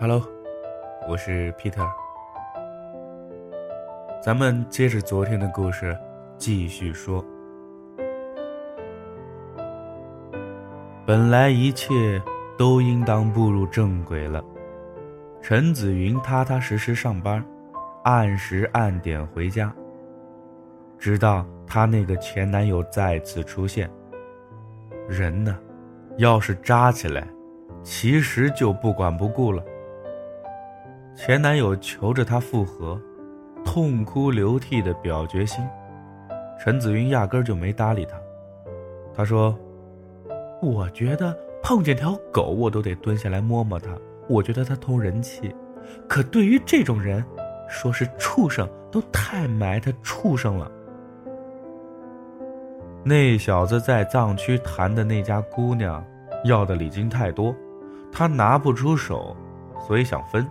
Hello，我是 Peter。咱们接着昨天的故事继续说。本来一切都应当步入正轨了，陈子云踏踏实实上班，按时按点回家。直到她那个前男友再次出现，人呢，要是扎起来，其实就不管不顾了。前男友求着她复合，痛哭流涕的表决心，陈子云压根就没搭理他。他说：“我觉得碰见条狗我都得蹲下来摸摸它，我觉得它通人气。可对于这种人，说是畜生都太埋汰畜生了。”那小子在藏区谈的那家姑娘，要的礼金太多，他拿不出手，所以想分。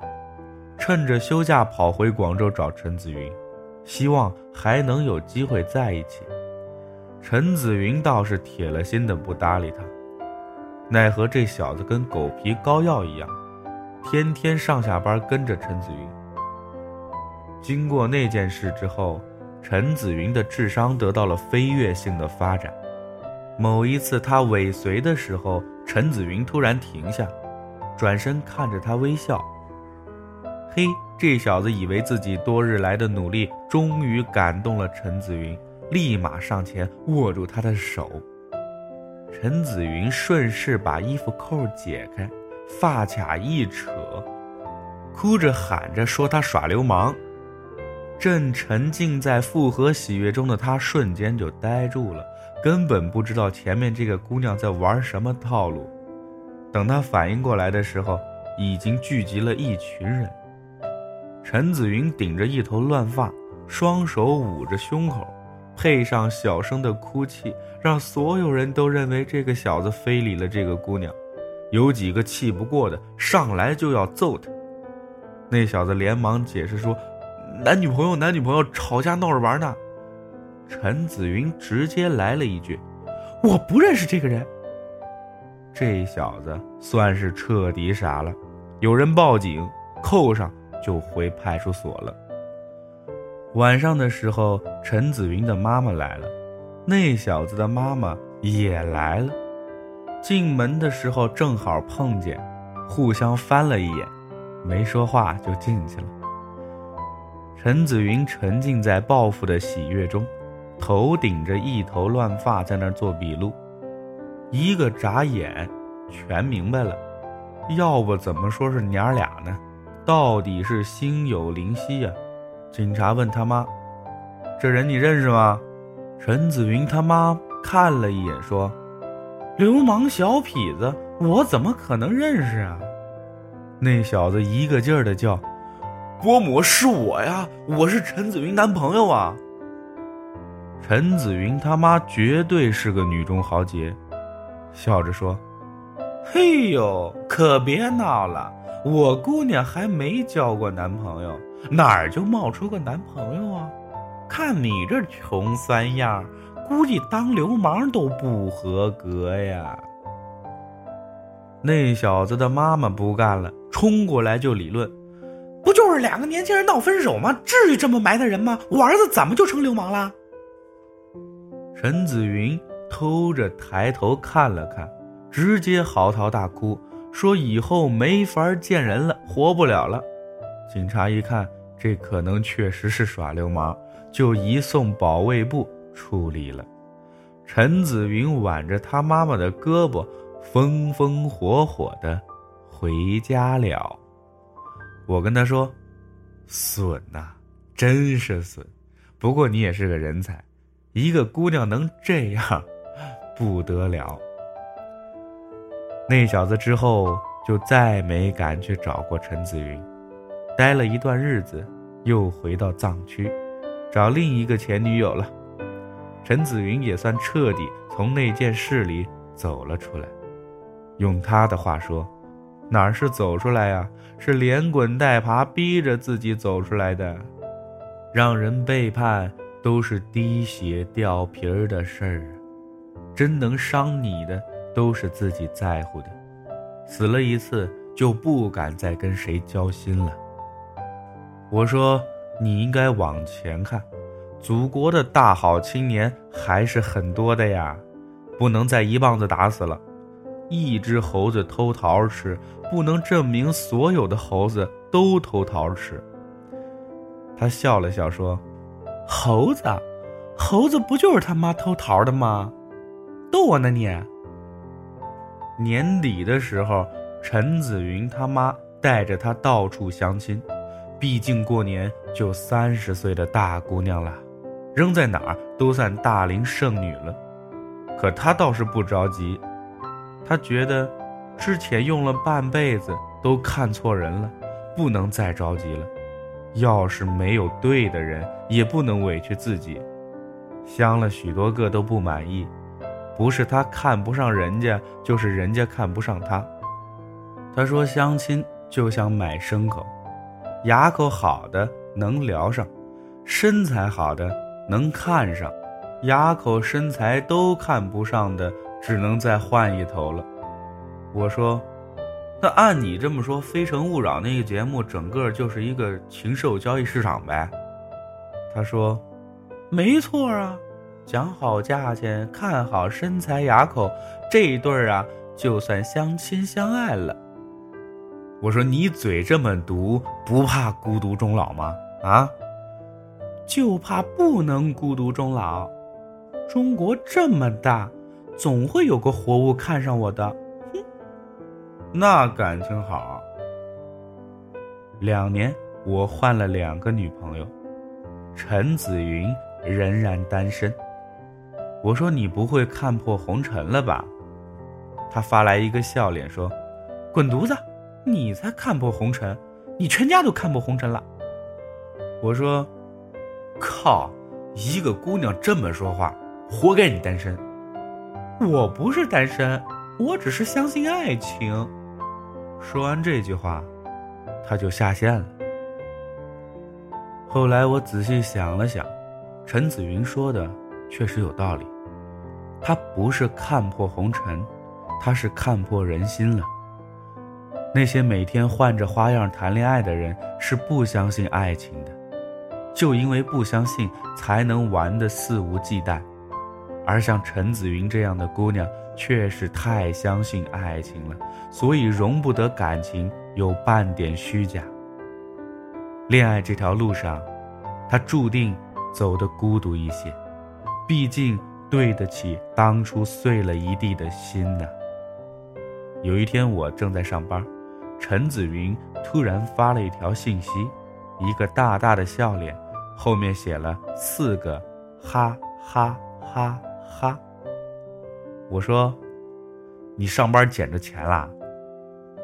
趁着休假跑回广州找陈子云，希望还能有机会在一起。陈子云倒是铁了心的不搭理他，奈何这小子跟狗皮膏药一样，天天上下班跟着陈子云。经过那件事之后，陈子云的智商得到了飞跃性的发展。某一次他尾随的时候，陈子云突然停下，转身看着他微笑。嘿，这小子以为自己多日来的努力终于感动了陈子云，立马上前握住他的手。陈子云顺势把衣服扣解开，发卡一扯，哭着喊着说他耍流氓。正沉浸在复合喜悦中的他瞬间就呆住了，根本不知道前面这个姑娘在玩什么套路。等他反应过来的时候，已经聚集了一群人。陈子云顶着一头乱发，双手捂着胸口，配上小声的哭泣，让所有人都认为这个小子非礼了这个姑娘。有几个气不过的，上来就要揍他。那小子连忙解释说：“男女朋友，男女朋友吵架闹着玩呢。”陈子云直接来了一句：“我不认识这个人。”这小子算是彻底傻了。有人报警，扣上。就回派出所了。晚上的时候，陈子云的妈妈来了，那小子的妈妈也来了。进门的时候正好碰见，互相翻了一眼，没说话就进去了。陈子云沉浸在报复的喜悦中，头顶着一头乱发在那儿做笔录，一个眨眼，全明白了。要不怎么说是娘俩呢？到底是心有灵犀呀！警察问他妈：“这人你认识吗？”陈子云他妈看了一眼说：“流氓小痞子，我怎么可能认识啊？”那小子一个劲儿的叫：“伯母是我呀，我是陈子云男朋友啊！”陈子云他妈绝对是个女中豪杰，笑着说：“嘿呦，可别闹了。”我姑娘还没交过男朋友，哪儿就冒出个男朋友啊？看你这穷酸样，估计当流氓都不合格呀。那小子的妈妈不干了，冲过来就理论：“不就是两个年轻人闹分手吗？至于这么埋汰人吗？我儿子怎么就成流氓了？”陈子云偷着抬头看了看，直接嚎啕大哭。说以后没法见人了，活不了了。警察一看，这可能确实是耍流氓，就移送保卫部处理了。陈子云挽着他妈妈的胳膊，风风火火的回家了。我跟他说：“损呐，真是损。不过你也是个人才，一个姑娘能这样，不得了。”那小子之后就再没敢去找过陈子云，待了一段日子，又回到藏区，找另一个前女友了。陈子云也算彻底从那件事里走了出来。用他的话说，哪是走出来呀，是连滚带爬逼着自己走出来的。让人背叛都是滴血掉皮儿的事儿，真能伤你的。都是自己在乎的，死了一次就不敢再跟谁交心了。我说你应该往前看，祖国的大好青年还是很多的呀，不能再一棒子打死了。一只猴子偷桃吃，不能证明所有的猴子都偷桃吃。他笑了笑说：“猴子，猴子不就是他妈偷桃的吗？逗我呢你。”年底的时候，陈子云他妈带着他到处相亲，毕竟过年就三十岁的大姑娘了，扔在哪儿都算大龄剩女了。可他倒是不着急。他觉得，之前用了半辈子都看错人了，不能再着急了。要是没有对的人，也不能委屈自己。相了许多个都不满意，不是他看不上人家，就是人家看不上他。他说相亲就像买牲口，牙口好的能聊上，身材好的能看上，牙口身材都看不上的。只能再换一头了。我说：“那按你这么说，《非诚勿扰》那个节目整个就是一个禽兽交易市场呗？”他说：“没错啊，讲好价钱，看好身材牙口，这一对儿啊，就算相亲相爱了。”我说：“你嘴这么毒，不怕孤独终老吗？啊？就怕不能孤独终老。中国这么大。”总会有个活物看上我的，哼，那感情好。两年，我换了两个女朋友，陈子云仍然单身。我说你不会看破红尘了吧？他发来一个笑脸说：“滚犊子，你才看破红尘，你全家都看破红尘了。”我说：“靠，一个姑娘这么说话，活该你单身。”我不是单身，我只是相信爱情。说完这句话，他就下线了。后来我仔细想了想，陈子云说的确实有道理。他不是看破红尘，他是看破人心了。那些每天换着花样谈恋爱的人，是不相信爱情的，就因为不相信，才能玩的肆无忌惮。而像陈子云这样的姑娘，却是太相信爱情了，所以容不得感情有半点虚假。恋爱这条路上，她注定走得孤独一些，毕竟对得起当初碎了一地的心呢。有一天我正在上班，陈子云突然发了一条信息，一个大大的笑脸，后面写了四个哈哈哈。哈，我说，你上班捡着钱啦？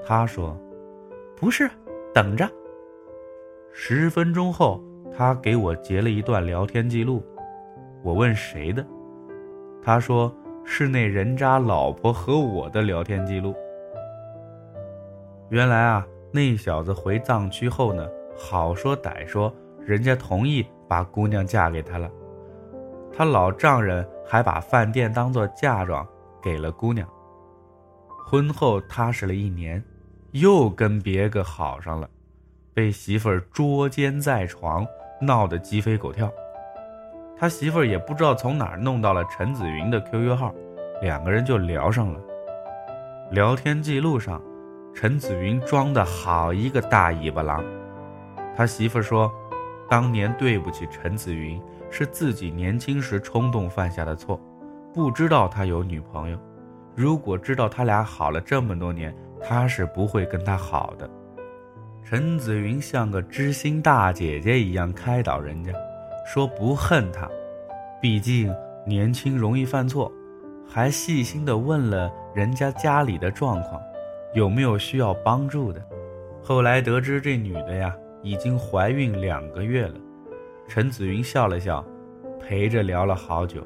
他说，不是，等着。十分钟后，他给我截了一段聊天记录。我问谁的？他说是那人渣老婆和我的聊天记录。原来啊，那小子回藏区后呢，好说歹说，人家同意把姑娘嫁给他了。他老丈人还把饭店当做嫁妆给了姑娘。婚后踏实了一年，又跟别个好上了，被媳妇捉奸在床，闹得鸡飞狗跳。他媳妇儿也不知道从哪儿弄到了陈子云的 QQ 号，两个人就聊上了。聊天记录上，陈子云装的好一个大尾巴狼。他媳妇说，当年对不起陈子云。是自己年轻时冲动犯下的错，不知道他有女朋友。如果知道他俩好了这么多年，他是不会跟他好的。陈子云像个知心大姐姐一样开导人家，说不恨他，毕竟年轻容易犯错，还细心的问了人家家里的状况，有没有需要帮助的。后来得知这女的呀，已经怀孕两个月了。陈子云笑了笑，陪着聊了好久。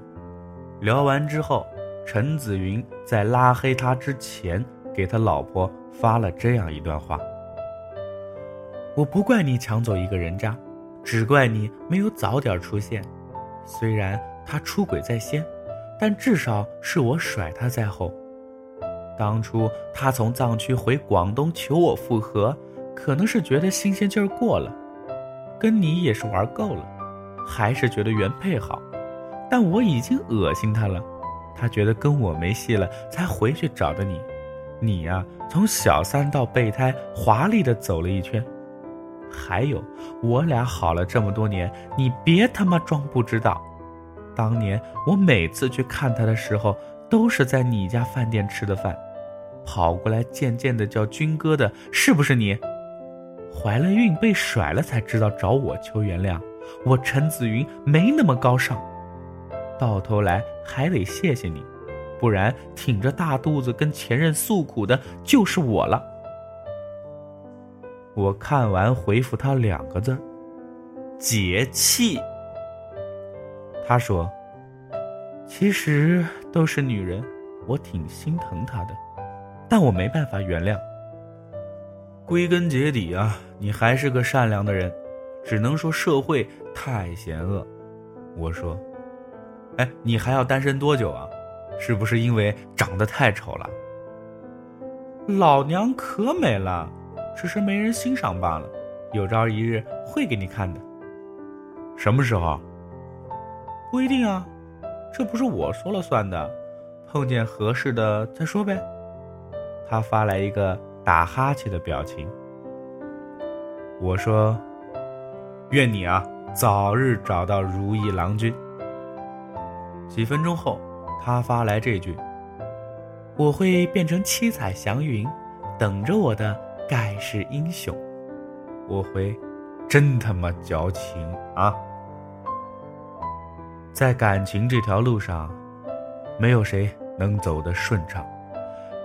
聊完之后，陈子云在拉黑他之前，给他老婆发了这样一段话：“我不怪你抢走一个人渣，只怪你没有早点出现。虽然他出轨在先，但至少是我甩他在后。当初他从藏区回广东求我复合，可能是觉得新鲜劲儿过了，跟你也是玩够了，还是觉得原配好。但我已经恶心他了，他觉得跟我没戏了，才回去找的你。你呀，从小三到备胎，华丽的走了一圈。还有，我俩好了这么多年，你别他妈装不知道。当年我每次去看他的时候，都是在你家饭店吃的饭。跑过来贱贱的叫军哥的，是不是你？怀了孕被甩了才知道找我求原谅。我陈子云没那么高尚，到头来还得谢谢你，不然挺着大肚子跟前任诉苦的就是我了。我看完回复他两个字：解气。他说：“其实都是女人，我挺心疼她的。”但我没办法原谅。归根结底啊，你还是个善良的人，只能说社会太险恶。我说，哎，你还要单身多久啊？是不是因为长得太丑了？老娘可美了，只是没人欣赏罢了。有朝一日会给你看的。什么时候？不一定啊，这不是我说了算的。碰见合适的再说呗。他发来一个打哈欠的表情。我说：“愿你啊早日找到如意郎君。”几分钟后，他发来这句：“我会变成七彩祥云，等着我的盖世英雄。”我回：“真他妈矫情啊！”在感情这条路上，没有谁能走得顺畅。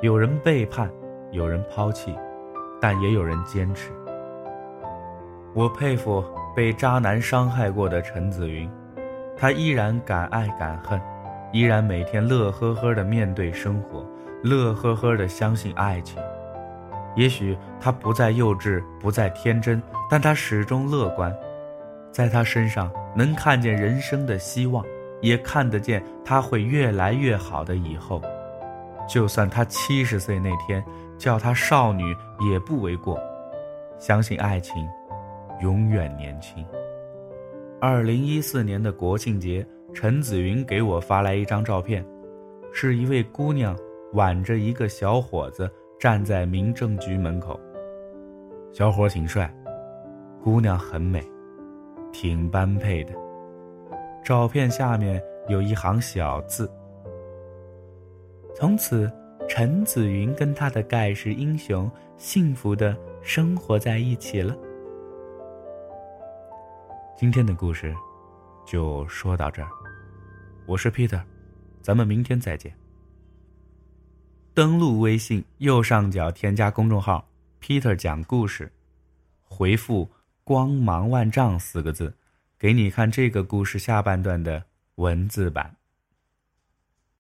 有人背叛，有人抛弃，但也有人坚持。我佩服被渣男伤害过的陈子云，他依然敢爱敢恨，依然每天乐呵呵的面对生活，乐呵呵的相信爱情。也许他不再幼稚，不再天真，但他始终乐观，在他身上能看见人生的希望，也看得见他会越来越好的以后。就算他七十岁那天叫她少女也不为过，相信爱情，永远年轻。二零一四年的国庆节，陈子云给我发来一张照片，是一位姑娘挽着一个小伙子站在民政局门口。小伙挺帅，姑娘很美，挺般配的。照片下面有一行小字。从此，陈子云跟他的盖世英雄幸福的生活在一起了。今天的故事就说到这儿，我是 Peter，咱们明天再见。登录微信右上角添加公众号 “Peter 讲故事”，回复“光芒万丈”四个字，给你看这个故事下半段的文字版。